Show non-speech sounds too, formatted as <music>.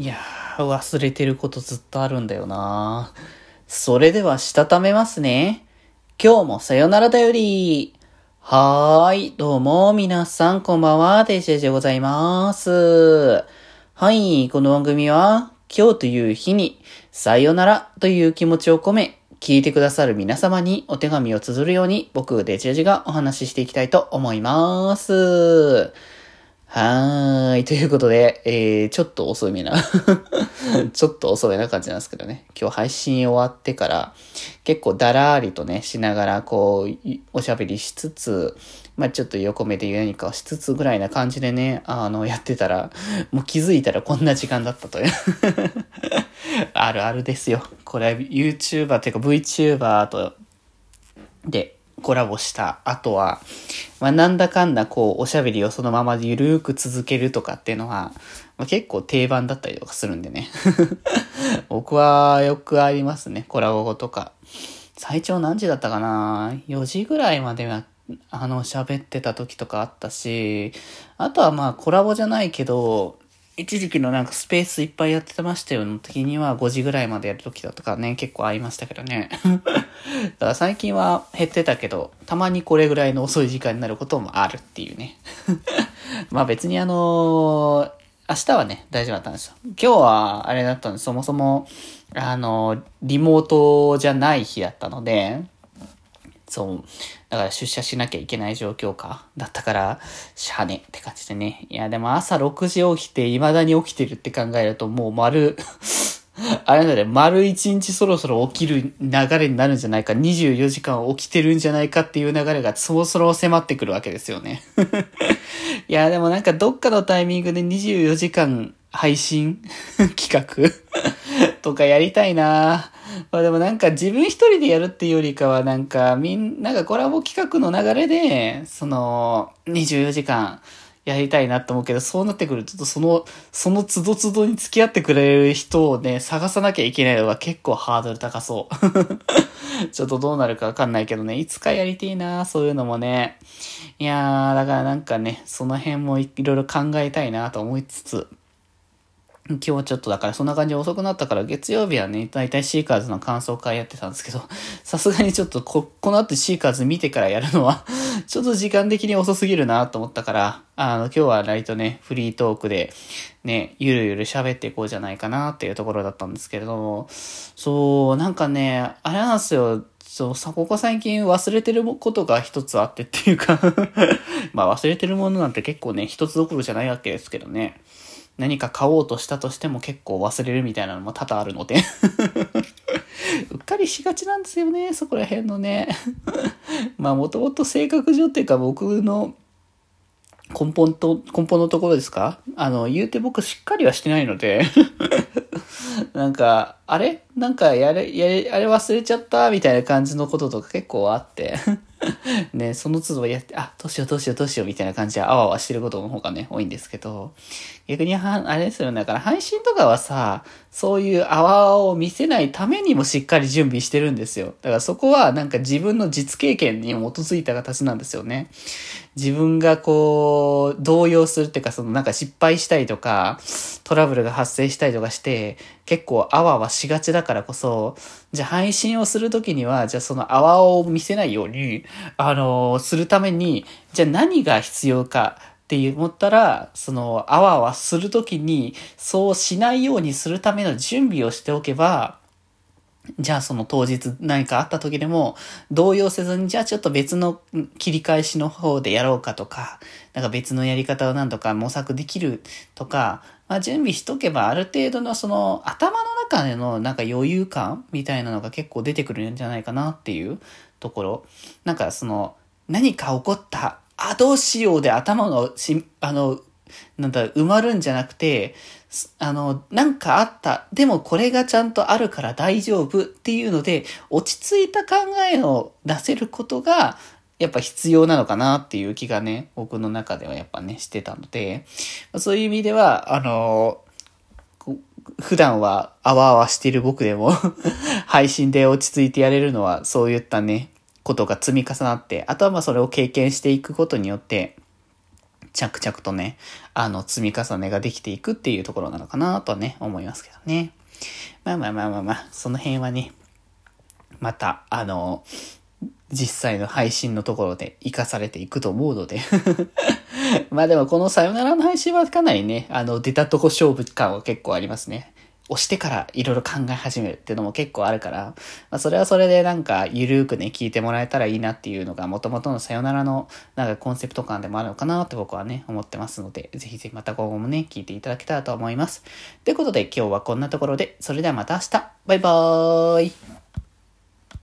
いやー、忘れてることずっとあるんだよなそれでは、したためますね。今日もさよならだより。はーい、どうも、皆さん、こんばんは、デジェジでございます。はい、この番組は、今日という日に、さよならという気持ちを込め、聞いてくださる皆様にお手紙を綴るように、僕、デジェジがお話ししていきたいと思います。はーい。ということで、えー、ちょっと遅めな。ちょっと遅めな感じなんですけどね。今日配信終わってから、結構だらーりとね、しながら、こう、いおしゃべりしつつ、まあちょっと横目で何かをしつつぐらいな感じでね、あの、やってたら、もう気づいたらこんな時間だったという。<laughs> あるあるですよ。これは YouTuber っていうか VTuber と、で、コラボした後は、まあ、なんだかんだこう、おしゃべりをそのままでゆるーく続けるとかっていうのは、まあ、結構定番だったりとかするんでね。<laughs> 僕はよくありますね、コラボ後とか。最長何時だったかな ?4 時ぐらいまでは、あの、喋ってた時とかあったし、あとはまあ、コラボじゃないけど、一時期のなんかスペースいっぱいやってましたよの時には5時ぐらいまでやる時だとかね、結構ありましたけどね。<laughs> だから最近は減ってたけど、たまにこれぐらいの遅い時間になることもあるっていうね。<laughs> まあ別にあのー明日はね、大丈夫だったんですよ。今日はあれだったんです。そもそも、あのーリモートじゃない日だったので、そう。だから出社しなきゃいけない状況か。だったから、しゃあねって感じでね。いや、でも朝6時起きて、未だに起きてるって考えると、もう丸、<laughs> あれなんだね、丸1日そろそろ起きる流れになるんじゃないか、24時間起きてるんじゃないかっていう流れがそろそろ迫ってくるわけですよね。<laughs> いや、でもなんかどっかのタイミングで24時間配信 <laughs> 企画とかやりたいなぁ <laughs> まあでもなんか自分一人でやるっていうよりかはなんかみんなんかコラボ企画の流れで、その24時間やりたいなと思うけど、そうなってくるとちょっとその、その都度都度に付き合ってくれる人をね、探さなきゃいけないのが結構ハードル高そう。<laughs> ちょっとどうなるかわかんないけどね、いつかやりてえなそういうのもね。いやー、だからなんかね、その辺もいろいろ考えたいなと思いつつ、今日はちょっとだからそんな感じで遅くなったから月曜日はね、だいたいシーカーズの感想会やってたんですけど、<laughs> さすがにちょっとこ、この後シーカーズ見てからやるのは、<laughs> ちょっと時間的に遅すぎるなと思ったから、あの、今日は割とね、フリートークで、ね、ゆるゆる喋っていこうじゃないかなっていうところだったんですけれども、そう、なんかね、あれなんですよ、そう、さ、ここ最近忘れてることが一つあってっていうか <laughs> まあ忘れてるものなんて結構ね、一つどころじゃないわけですけどね。何か買おうとしたとしても結構忘れるみたいなのも多々あるので。<laughs> うっかりしがちなんですよね、そこら辺のね。<laughs> まあもともと性格上っていうか僕の根本と、根本のところですか？あの、言うて僕しっかりはしてないので。<laughs> なんか、あれ？なんかやれ、やれ、あれ忘れちゃった？みたいな感じのこととか結構あって。<laughs> ね、その都度やって、あ、どうしようどうしようどうしようみたいな感じであわあわしてることの方がね、多いんですけど、逆には、あれですよね、だから配信とかはさ、そういうあわあわを見せないためにもしっかり準備してるんですよ。だからそこはなんか自分の実経験に基づいた形なんですよね。自分がこう、動揺するっていうか、そのなんか失敗したりとか、トラブルが発生したりとかして、結構あわあわしがちだからこそ、じゃあ配信をするときには、じゃあそのあわあわを見せないように、あのするために、じゃあ何が必要かって思ったら、そのあわあわするときに、そうしないようにするための準備をしておけば、じゃあその当日何かあった時でも動揺せずに、じゃあちょっと別の切り返しの方でやろうかとか、なんか別のやり方をなんとか模索できるとか、まあ準備しとけばある程度のその頭の中でのなんか余裕感みたいなのが結構出てくるんじゃないかなっていうところ。なんかその何か起こった、あ、どうしようで頭のし、あの、なんだ、埋まるんじゃなくて、あの、なんかあった。でもこれがちゃんとあるから大丈夫っていうので、落ち着いた考えを出せることが、やっぱ必要なのかなっていう気がね、僕の中ではやっぱね、してたので、そういう意味では、あの、普段はあわあわしてる僕でも <laughs> 配信で落ち着いてやれるのはそういったね、ことが積み重なって、あとはまあそれを経験していくことによって、着々とね、あの、積み重ねができていくっていうところなのかなとね、思いますけどね。まあまあまあまあまあ、その辺はね、また、あの、実際の配信のところで活かされていくと思うので <laughs> まあでもこのさよならの配信はかなりね、あの、出たとこ勝負感は結構ありますね。押してからいろいろ考え始めるっていうのも結構あるから、まあ、それはそれでなんかゆるーくね、聞いてもらえたらいいなっていうのが元々のさよならのなんかコンセプト感でもあるのかなって僕はね、思ってますので、ぜひぜひまた今後もね、聞いていただけたらと思います。ということで今日はこんなところで、それではまた明日バイバーイ